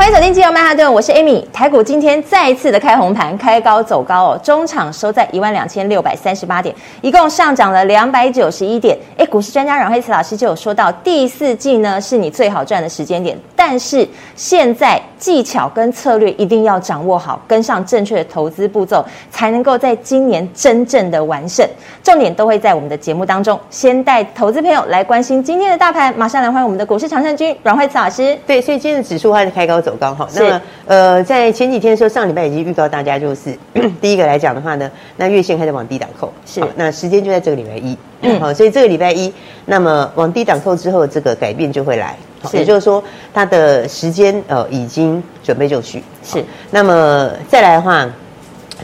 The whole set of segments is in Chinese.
欢迎走进金融曼哈顿，我是 Amy。台股今天再一次的开红盘，开高走高哦，中场收在一万两千六百三十八点，一共上涨了两百九十一点。哎，股市专家阮惠慈老师就有说到，第四季呢是你最好赚的时间点，但是现在技巧跟策略一定要掌握好，跟上正确的投资步骤，才能够在今年真正的完胜。重点都会在我们的节目当中，先带投资朋友来关心今天的大盘。马上来欢迎我们的股市常胜军阮惠慈老师。对，所以今天的指数它是开高走。走高哈，那么呃，在前几天的时候，上礼拜已经预告大家，就是 第一个来讲的话呢，那月线开始往低档扣，是，那时间就在这个礼拜一，好、嗯，所以这个礼拜一，那么往低档扣之后，这个改变就会来，是。也就是说，它的时间呃已经准备就绪，是，那么再来的话，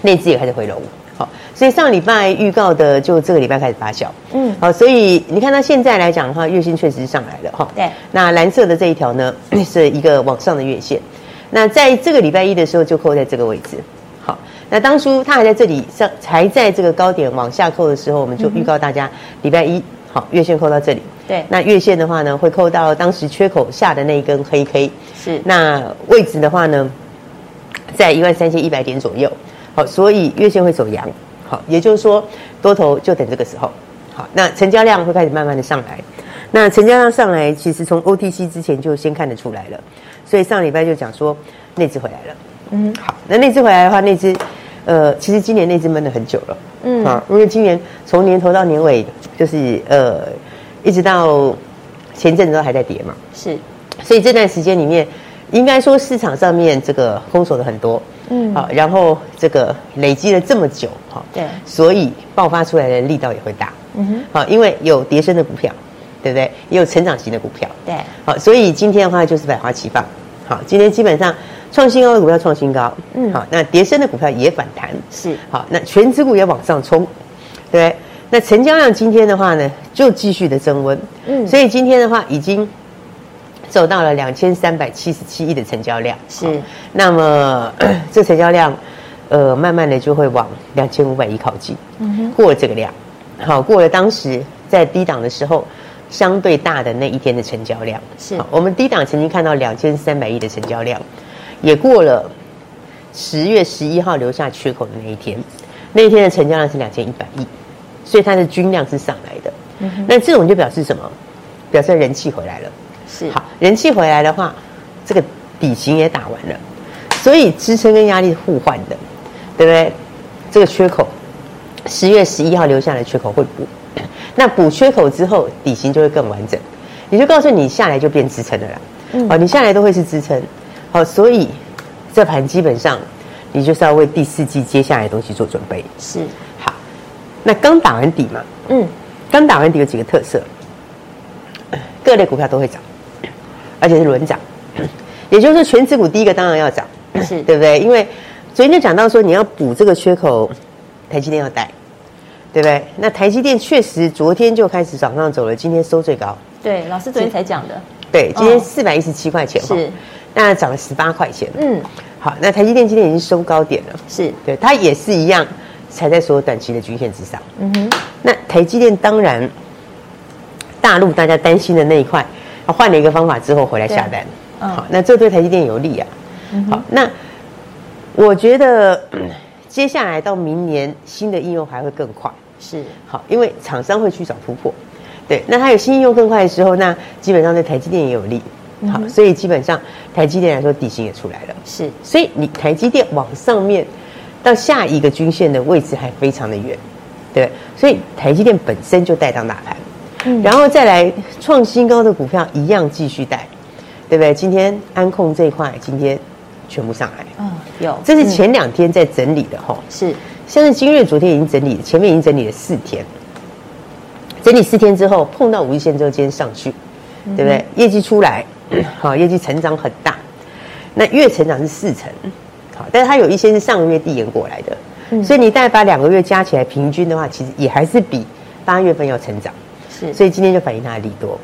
内资也开始回笼，好，所以上礼拜预告的就这个礼拜开始发酵，嗯，好，所以你看到现在来讲的话，月线确实是上来了哈，对，那蓝色的这一条呢 是一个往上的月线。那在这个礼拜一的时候就扣在这个位置，好，那当初它还在这里上，还在这个高点往下扣的时候，我们就预告大家礼拜一好月线扣到这里，对，那月线的话呢会扣到当时缺口下的那一根黑 K，是，那位置的话呢在一万三千一百点左右，好，所以月线会走阳，好，也就是说多头就等这个时候，好，那成交量会开始慢慢的上来，那成交量上来其实从 OTC 之前就先看得出来了。所以上礼拜就讲说内资回来了，嗯，好，那内资回来的话，内资，呃，其实今年内资闷了很久了，嗯，啊，因为今年从年头到年尾，就是呃，一直到前阵子都还在跌嘛，是，所以这段时间里面，应该说市场上面这个空手的很多，嗯，好，然后这个累积了这么久，哈，对，所以爆发出来的力道也会大，嗯哼，好，因为有跌升的股票。对不对？也有成长型的股票，对，好，所以今天的话就是百花齐放，好，今天基本上创新高的股票创新高，嗯，好，那跌升的股票也反弹，是，好，那全指股也往上冲，对，那成交量今天的话呢，就继续的增温，嗯，所以今天的话已经走到了两千三百七十七亿的成交量，是，那么 这成交量，呃，慢慢的就会往两千五百亿靠近，嗯哼，过了这个量，好，过了当时在低档的时候。相对大的那一天的成交量是，我们低档曾经看到两千三百亿的成交量，也过了十月十一号留下缺口的那一天，那一天的成交量是两千一百亿，所以它的均量是上来的。嗯那这种就表示什么？表示人气回来了。是，好，人气回来的话，这个底型也打完了，所以支撑跟压力是互换的，对不对？这个缺口，十月十一号留下的缺口会补。那补缺口之后，底型就会更完整，也就告诉你下来就变支撑的了啦。嗯，好，你下来都会是支撑，好，所以这盘基本上你就是要为第四季接下来的东西做准备。是，好，那刚打完底嘛，嗯，刚打完底有几个特色，各类股票都会涨，而且是轮涨，也就是说权值股第一个当然要涨，是 对不对？因为昨天就讲到说你要补这个缺口，台积电要带。对不对？那台积电确实昨天就开始涨上走了，今天收最高。对，老师昨天才讲的。对，今天四百一十七块钱，是，那涨了十八块钱。嗯，好，那台积电今天已经收高点了。是，对，它也是一样，踩在所有短期的均线之上。嗯哼，那台积电当然，大陆大家担心的那一块，它换了一个方法之后回来下单。嗯，好，那这对台积电有利啊。好，那我觉得接下来到明年新的应用还会更快。是好，因为厂商会去找突破，对，那它有新应用更快的时候，那基本上对台积电也有利，好，所以基本上台积电来说底薪也出来了，是，所以你台积电往上面到下一个均线的位置还非常的远，对，所以台积电本身就带动大盘，嗯，然后再来创新高的股票一样继续带，对不对？今天安控这一块今天全部上来，嗯，有，这是前两天在整理的哈，是。像是金瑞昨天已经整理，前面已经整理了四天，整理四天之后碰到五日线之后，今天上去，对不对？业绩出来，好，业绩成长很大，那月成长是四成，好，但是它有一些是上个月递延过来的，嗯，所以你大概把两个月加起来平均的话，其实也还是比八月份要成长，是，所以今天就反映它的利多，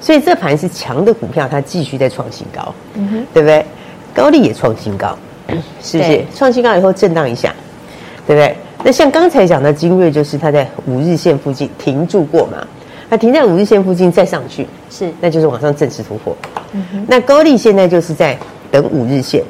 所以这盘是强的股票，它继续在创新高，嗯哼，对不对？高丽也创新高，是不是？创新高以后震荡一下，对不对？那像刚才讲的精锐，就是它在五日线附近停住过嘛，它停在五日线附近再上去，是，那就是往上正式突破。嗯，那高丽现在就是在等五日线，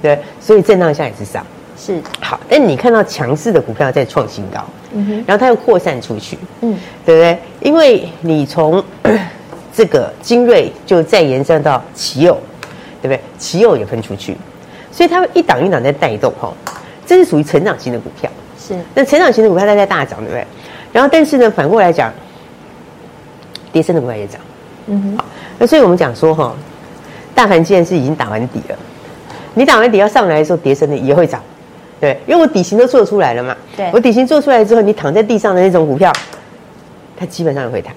对，所以震荡一下也是上，是好。但你看到强势的股票在创新高，嗯哼，然后它又扩散出去，嗯，对不对？因为你从 这个精锐就再延伸到奇鉬，对不对？奇鉬也分出去，所以它会一档一档在带动哈，这是属于成长型的股票。是，那成长型的股票它在大涨，对不对？然后，但是呢，反过来讲，跌升的股票也涨。嗯哼。好，那所以我们讲说哈，大盘既然是已经打完底了，你打完底要上来的时候，跌升的也会涨，对，因为我底型都做出来了嘛。对。我底型做出来之后，你躺在地上的那种股票，它基本上也会弹，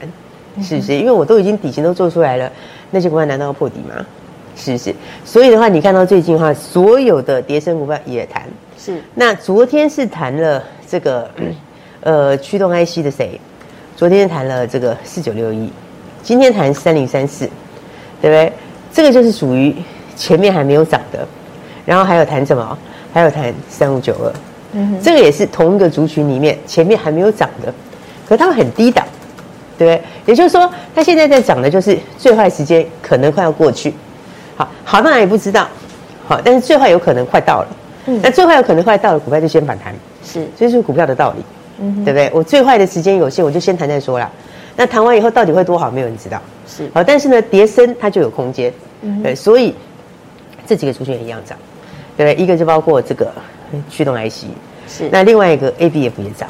是不是？因为我都已经底型都做出来了，那些股票难道要破底吗？是不是？所以的话，你看到最近的话，所有的跌升股票也弹。是，那昨天是谈了这个，呃，驱动 IC 的谁？昨天谈了这个四九六一，今天谈三零三四，对不对？这个就是属于前面还没有涨的，然后还有谈什么？还有谈三五九二，嗯，这个也是同一个族群里面前面还没有涨的，可是它们很低档，对不对？也就是说，它现在在涨的就是最坏时间可能快要过去，好，好到哪里不知道，好，但是最坏有可能快到了。嗯，那最坏有可能快到了，股票就先反弹，是，这就是股票的道理，嗯，对不对？我最坏的时间有限，我就先谈再说啦。那谈完以后到底会多好，没有人知道，是。好，但是呢，跌升它就有空间，嗯，对，所以这几个族群也一样涨，对不对？一个就包括这个驱动 IC，是。那另外一个 ABF 也涨，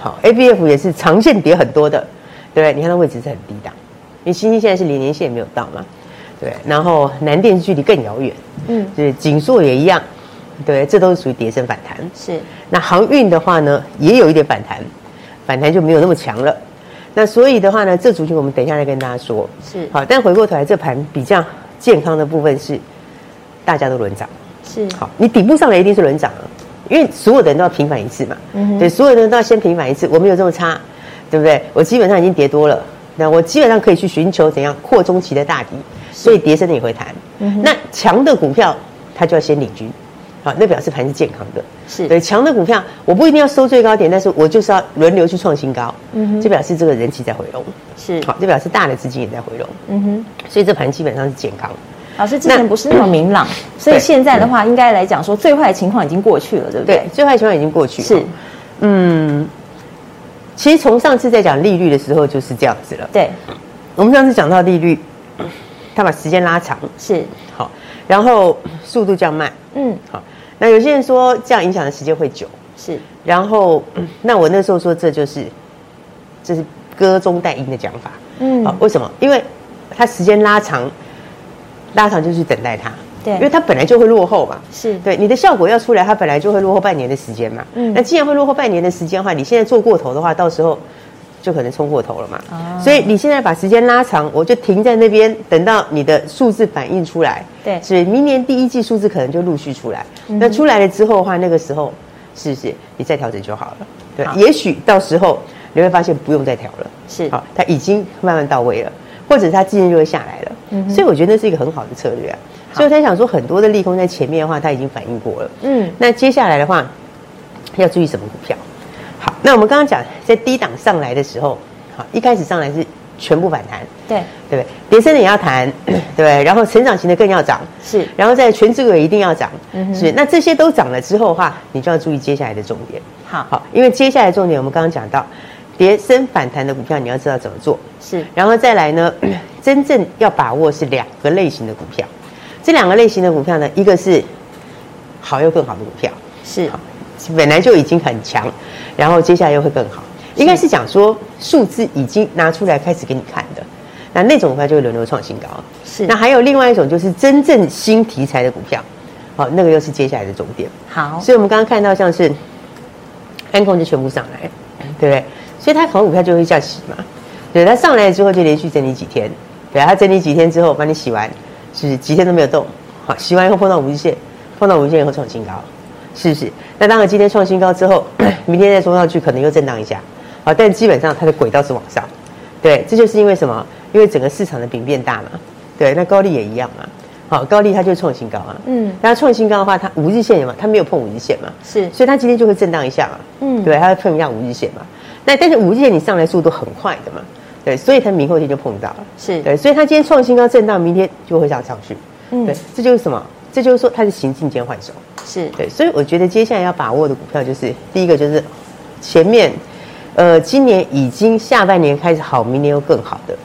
好，ABF 也是长线跌很多的，对不对？你看它位置是很低档，因为新兴现在是连年线也没有到嘛，对。然后南电距离更遥远，嗯，就是，景硕也一样。对，这都是属于跌升反弹。是，那航运的话呢，也有一点反弹，反弹就没有那么强了。那所以的话呢，这族群我们等一下再跟大家说。是，好，但回过头来，这盘比较健康的部分是，大家都轮涨。是，好，你顶部上来一定是轮涨啊，因为所有的人都要平反一次嘛。嗯。对，所有的人都要先平反一次，我没有这么差，对不对？我基本上已经跌多了，那我基本上可以去寻求怎样扩中期的大底，所以跌升的也会弹。嗯。那强的股票，它就要先领军。好，那表示盘是健康的，是对强的股票，我不一定要收最高点，但是我就是要轮流去创新高，嗯哼，就表示这个人气在回笼，是好，就表示大的资金也在回笼，嗯哼，所以这盘基本上是健康。老师之前不是那么明朗，所以现在的话，应该来讲说最坏的情况已经过去了，对不对？对，最坏的情况已经过去了，是，嗯，其实从上次在讲利率的时候就是这样子了，对，我们上次讲到利率，它把时间拉长，是好，然后速度降慢，嗯，好。那有些人说这样影响的时间会久，是。然后，那我那时候说这就是，这是歌中带音的讲法，嗯。好，为什么？因为它时间拉长，拉长就去等待它，对。因为它本来就会落后嘛，是对。你的效果要出来，它本来就会落后半年的时间嘛，嗯。那既然会落后半年的时间的话，你现在做过头的话，到时候。就可能冲过头了嘛，哦、所以你现在把时间拉长，我就停在那边，等到你的数字反映出来，对，所以明年第一季数字可能就陆续出来。嗯、那出来了之后的话，那个时候是不是你再调整就好了？对，也许到时候你会发现不用再调了，是好，它已经慢慢到位了，或者是它自然就会下来了。嗯，所以我觉得那是一个很好的策略啊。所以我才想说，很多的利空在前面的话，它已经反映过了。嗯，那接下来的话要注意什么股票？好，那我们刚刚讲在低档上来的时候，好，一开始上来是全部反弹，对，对不对？跌升的也要弹，对不对？然后成长型的更要涨，是，然后在权值股一定要涨，嗯，是。那这些都涨了之后的话，你就要注意接下来的重点。好，好，因为接下来重点我们刚刚讲到，跌升反弹的股票你要知道怎么做，是。然后再来呢，真正要把握是两个类型的股票，这两个类型的股票呢，一个是好又更好的股票，是。本来就已经很强，然后接下来又会更好，应该是讲说数字已经拿出来开始给你看的，那那种股票就会轮流创新高。是，那还有另外一种就是真正新题材的股票，好，那个又是接下来的重点。好，所以我们刚刚看到像是安控就全部上来，对不对？所以它好股票就会这样洗嘛，对，它上来之后就连续整理几天，对，它整理几天之后把你洗完，是几天都没有动，好，洗完以后碰到五日线，碰到五日线以后创新高，是不是？那当然今天创新高之后，明天再冲上去可能又震荡一下，好，但基本上它的轨道是往上，对，这就是因为什么？因为整个市场的饼变大嘛，对，那高利也一样嘛，好，高利它就创新高啊，嗯，那创新高的话，它五日线嘛，它没有碰五日线嘛，是，所以它今天就会震荡一下嘛，嗯，对，它会碰一下五日线嘛，那但是五日线你上来速度很快的嘛，对，所以它明后天就碰到了，是。对，所以它今天创新高震荡，明天就会上上去，嗯，对，这就是什么？这就是说它是行进间换手，是。对，所以我觉得接下来要把握的股票就是第一个就是前面，呃，今年已经下半年开始好，明年又更好的，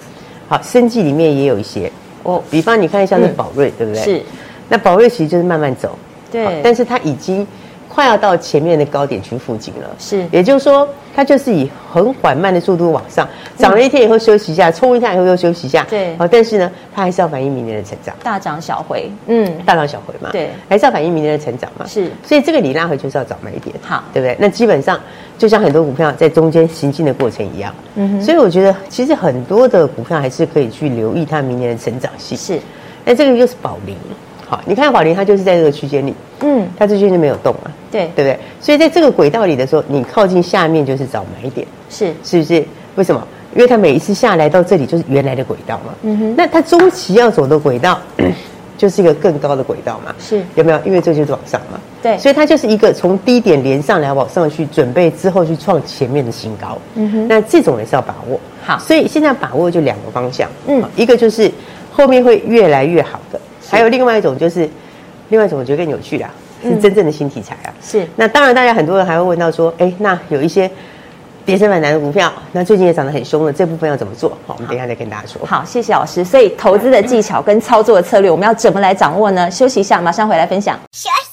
好，生计里面也有一些。哦，比方你看一下那宝瑞，嗯、对不对？是，那宝瑞其实就是慢慢走，对，但是它已经。快要到前面的高点区附近了，是，也就是说，它就是以很缓慢的速度往上，涨了一天以后休息一下，冲一下以后又休息一下，对，好，但是呢，它还是要反映明年的成长，大涨小回，嗯，大涨小回嘛，对，还是要反映明年的成长嘛，是，所以这个你拉回就是要早买一点，好，对不对？那基本上就像很多股票在中间行进的过程一样，嗯哼，所以我觉得其实很多的股票还是可以去留意它明年的成长性，是，那这个又是保龄。好，你看宝龄，它就是在这个区间里，嗯，它这区间就没有动嘛，对，对不对？所以在这个轨道里的时候，你靠近下面就是找买点，是，是不是？为什么？因为它每一次下来到这里就是原来的轨道嘛，嗯哼。那它中期要走的轨道，就是一个更高的轨道嘛，是，有没有？因为这就是往上嘛，对，所以它就是一个从低点连上来往上去，准备之后去创前面的新高，嗯哼。那这种也是要把握，好，所以现在把握就两个方向，嗯，一个就是后面会越来越好的。还有另外一种，就是另外一种，我觉得更有趣啦，是真正的新题材啊。是，那当然，大家很多人还会问到说，哎，那有一些跌升反弹的股票，那最近也涨得很凶了，这部分要怎么做？好，我们等一下再跟大家说。好，谢谢老师。所以投资的技巧跟操作的策略，我们要怎么来掌握呢？休息一下，马上回来分享。休息，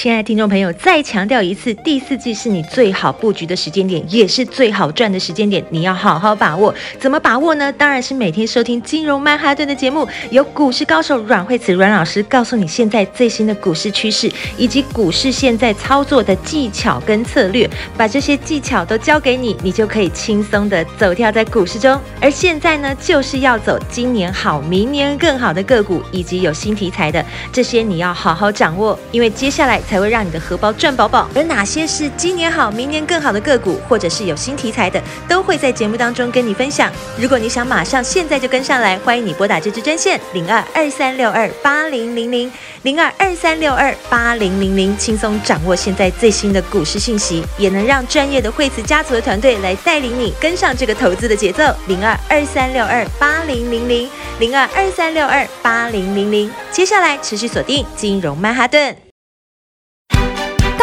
亲爱的听众朋友，再强调一次，第四季是你最好布局的时间点，也是最好赚的时间点，你要好好把握。怎么把握呢？当然是每天收听金融曼哈顿的节目，由股市高手阮慧慈阮老师告诉你现在最新的股市趋势，以及股市现在操作的技巧跟策略，把这些技巧都教给你，你就可以轻松的走跳在股市中。而现在呢，就是要走今年好、明年更好的个股，以及有新题材的这些，你要好好掌握，因为接下来。才会让你的荷包赚饱饱。而哪些是今年好、明年更好的个股，或者是有新题材的，都会在节目当中跟你分享。如果你想马上现在就跟上来，欢迎你拨打这支专线零二二三六二八零零零零二二三六二八零零零，轻松掌握现在最新的股市信息，也能让专业的惠慈家族的团队来带领你跟上这个投资的节奏。零二二三六二八零零零零二二三六二八零零零，接下来持续锁定金融曼哈顿。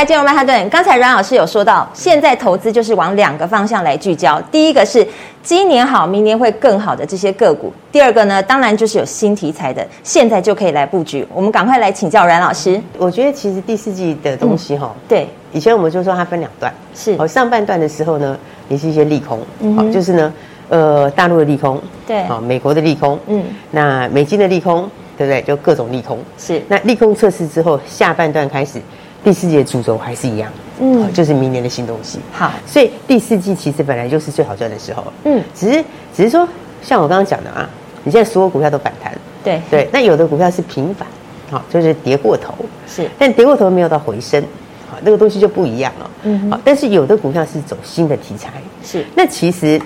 来进入曼哈顿。刚才阮老师有说到，现在投资就是往两个方向来聚焦。第一个是今年好，明年会更好的这些个股；第二个呢，当然就是有新题材的，现在就可以来布局。我们赶快来请教阮老师。我觉得其实第四季的东西哈、嗯，对，以前我们就说它分两段，是哦，上半段的时候呢，也是一些利空，嗯，好，就是呢，呃，大陆的利空，对，啊，美国的利空，嗯，那美金的利空，对不对？就各种利空，是。那利空测试之后，下半段开始。第四季的主轴还是一样，嗯，就是明年的新东西。好，所以第四季其实本来就是最好赚的时候，嗯，只是只是说，像我刚刚讲的啊，你现在所有股票都反弹，对。对，那有的股票是平反，好，就是跌过头，是，但跌过头没有到回升，好，那个东西就不一样了，嗯，好，但是有的股票是走新的题材，是，那其实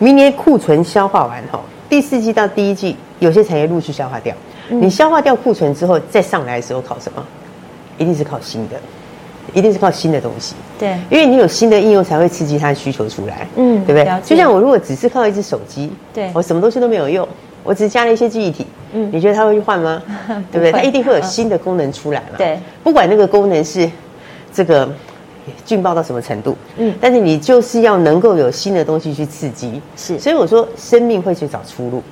明年库存消化完后，第四季到第一季有些产业陆续消化掉，你消化掉库存之后再上来的时候考什么？一定是靠新的，一定是靠新的东西。对，因为你有新的应用，才会刺激它的需求出来。嗯，对不对？就像我如果只是靠一只手机，对，我什么东西都没有用，我只是加了一些记忆体。嗯，你觉得它会去换吗？对不对？它一定会有新的功能出来嘛。对，不管那个功能是这个劲爆到什么程度，嗯，但是你就是要能够有新的东西去刺激。是，所以我说生命会去找出路，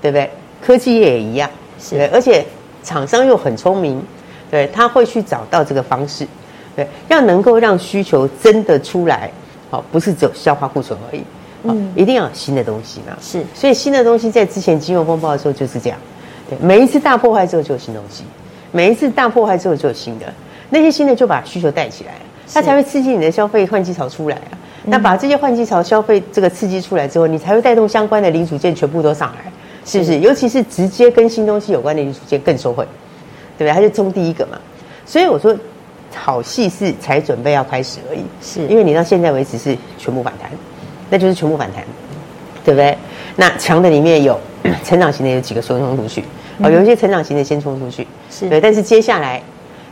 对不对？科技业也一样，是，而且厂商又很聪明。对，他会去找到这个方式，对，要能够让需求真的出来，好，不是只有消化库存而已，嗯，一定要有新的东西嘛，是，所以新的东西在之前金融风暴的时候就是这样，对，每一次大破坏之后就有新东西，每一次大破坏之后就有新的，那些新的就把需求带起来，它才会刺激你的消费换机潮出来啊，那把这些换机潮消费这个刺激出来之后，你才会带动相关的零组件全部都上来，是不是？尤其是直接跟新东西有关的零组件更受惠，对不对？他就冲第一个嘛。所以我说，好戏是才准备要开始而已，是因为你到现在为止是全部反弹，那就是全部反弹，对不对？那强的里面有 成长型的有几个先冲出去，哦，有一些成长型的先冲出去，是对，但是接下来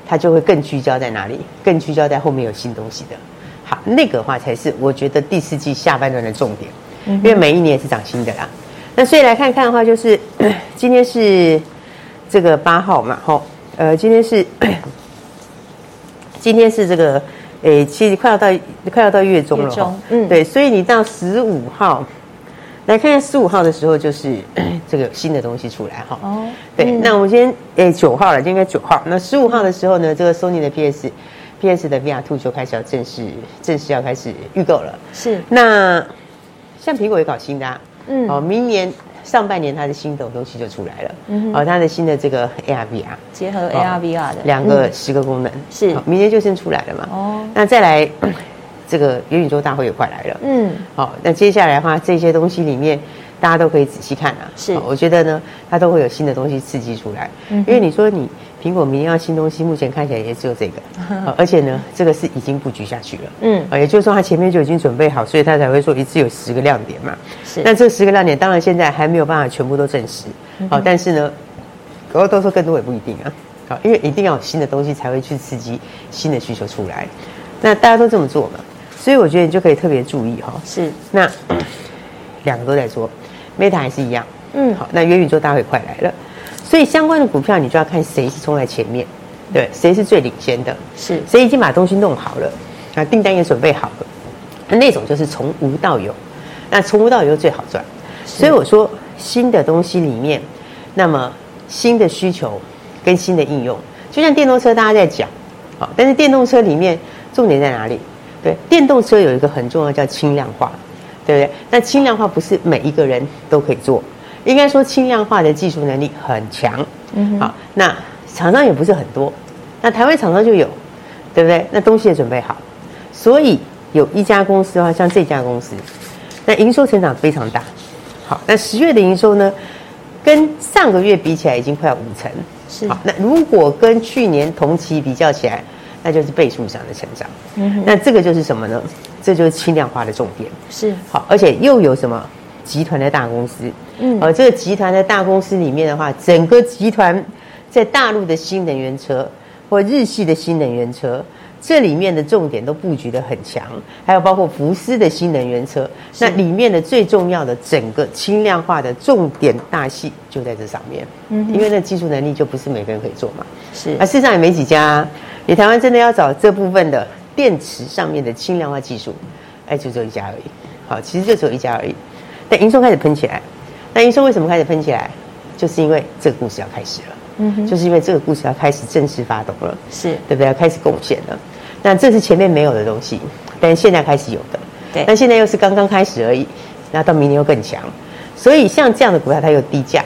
它就会更聚焦在哪里？更聚焦在后面有新东西的。好，那个话才是我觉得第四季下半段的重点，因为每一年也是涨新的啦。那所以来看看的话，就是 今天是这个八号嘛，吼，呃，今天是 今天是这个，诶，其实快要到快要到月中了，中，嗯，对，所以你到十五号来看看十五号的时候，就是 这个新的东西出来哈。哦，对，那我们今天诶九号了，就应该九号。那十五号的时候呢，这个 Sony 的 PS。PS 的 VR Two 就开始要正式正式要开始预购了。是，那像苹果也搞新的，啊，嗯，哦，明年上半年它的新的东西就出来了，嗯，哦，它的新的这个 AR VR 结合 AR VR 的。两个十个功能，是，明天就先出来了嘛。哦，那再来 这个元宇宙大会也快来了，嗯，好，那接下来的话，这些东西里面大家都可以仔细看啊。是，我觉得呢，它都会有新的东西刺激出来，嗯，因为你说你。苹果明年要新东西，目前看起来也只有这个，而且呢，这个是已经布局下去了，嗯，也就是说它前面就已经准备好，所以它才会说一次有十个亮点嘛。是，那这十个亮点当然现在还没有办法全部都证实，好，但是呢，如果都说更多也不一定啊，好，因为一定要有新的东西才会去刺激新的需求出来，那大家都这么做嘛，所以我觉得你就可以特别注意哈，是，那两个都在做，Meta 还是一样，嗯，好，那元宇宙大会快来了。所以相关的股票，你就要看谁是冲在前面，对，谁是最领先的，是谁已经把东西弄好了，啊，订单也准备好了，那那种就是从无到有，那从无到有最好赚。所以我说新的东西里面，那么新的需求跟新的应用，就像电动车，大家在讲，好，但是电动车里面重点在哪里？对，电动车有一个很重要叫轻量化，对不对？那轻量化不是每一个人都可以做。应该说轻量化的技术能力很强，嗯，好，那厂商也不是很多，那台湾厂商就有，对不对？那东西也准备好，所以有一家公司的话，像这家公司，那营收成长非常大，好，那十月的营收呢，跟上个月比起来已经快要五成，是，好，那如果跟去年同期比较起来，那就是倍数上的成长，嗯，那这个就是什么呢？这就是轻量化的重点，是，好，而且又有什么？集团的大公司，嗯，而这个集团的大公司里面的话，整个集团在大陆的新能源车或日系的新能源车，这里面的重点都布局的很强，还有包括福斯的新能源车，那里面的最重要的整个轻量化的重点大戏就在这上面，嗯，因为那技术能力就不是每个人可以做嘛，是，啊，事实上也没几家啊，你台湾真的要找这部分的电池上面的轻量化技术，哎，就只有一家而已，好，其实就只有一家而已。但营收开始喷起来，那营收为什么开始喷起来？就是因为这个故事要开始了，嗯哼，就是因为这个故事要开始正式发动了，是对不对？要开始贡献了。那这是前面没有的东西，但是现在开始有的，对。但现在又是刚刚开始而已，那到明年又更强。所以像这样的股票，它有低价，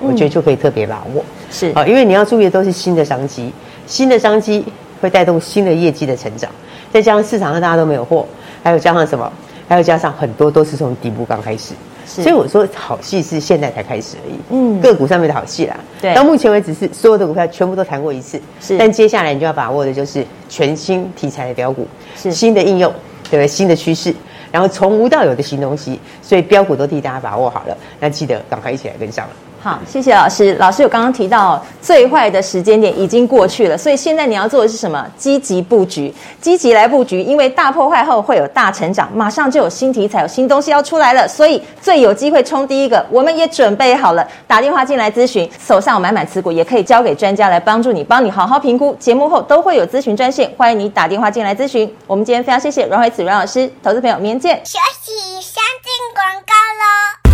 我觉得就可以特别把握，是啊，因为你要注意的都是新的商机，新的商机会带动新的业绩的成长，再加上市场上大家都没有货，还有加上什么？还有加上很多都是从底部刚开始，所以我说好戏是现在才开始而已。嗯，个股上面的好戏啦。对，到目前为止是所有的股票全部都谈过一次。是，但接下来你就要把握的就是全新题材的标股，是新的应用，对不对？新的趋势，然后从无到有的新东西，所以标股都替大家把握好了。那记得赶快一起来跟上了。好，谢谢老师。老师有刚刚提到，最坏的时间点已经过去了，所以现在你要做的是什么？积极布局，积极来布局，因为大破坏后会有大成长，马上就有新题材、有新东西要出来了，所以最有机会冲第一个。我们也准备好了，打电话进来咨询，手上有满满持股，也可以交给专家来帮助你，帮你好好评估。节目后都会有咨询专线，欢迎你打电话进来咨询。我们今天非常谢谢阮蕙慈阮老师，投资朋友明天见。休息，先进广告喽。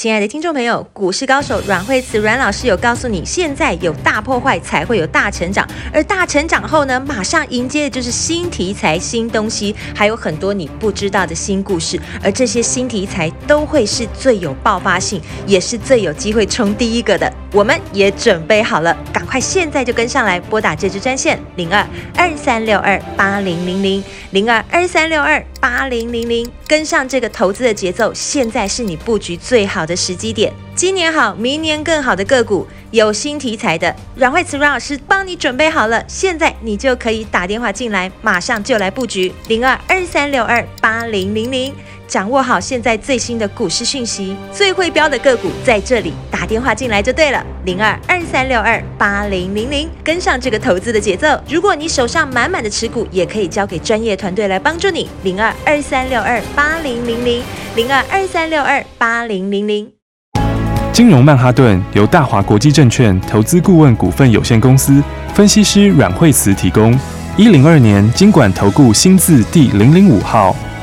亲爱的听众朋友，股市高手阮慧慈阮老师有告诉你，现在有大破坏才会有大成长，而大成长后呢，马上迎接的就是新题材、新东西，还有很多你不知道的新故事，而这些新题材都会是最有爆发性，也是最有机会冲第一个的。我们也准备好了，赶快现在就跟上来，拨打这支专线零二二三六二八零零零零二二三六二八零零零，跟上这个投资的节奏，现在是你布局最好的时机点，今年好，明年更好的个股，有新题材的，阮慧慈阮老师帮你准备好了，现在你就可以打电话进来，马上就来布局。零二二三六二八零零零，掌握好现在最新的股市讯息，最会标的个股在这里，打电话进来就对了，零二二三六二八零零零，跟上这个投资的节奏。如果你手上满满的持股，也可以交给专业团队来帮助你，零二二三六二八零零零。零二二三六二八零零零，金融曼哈顿由大华国际证券投资顾问股份有限公司分析师阮慧慈提供。一零二年金管投顾新字第零零五号。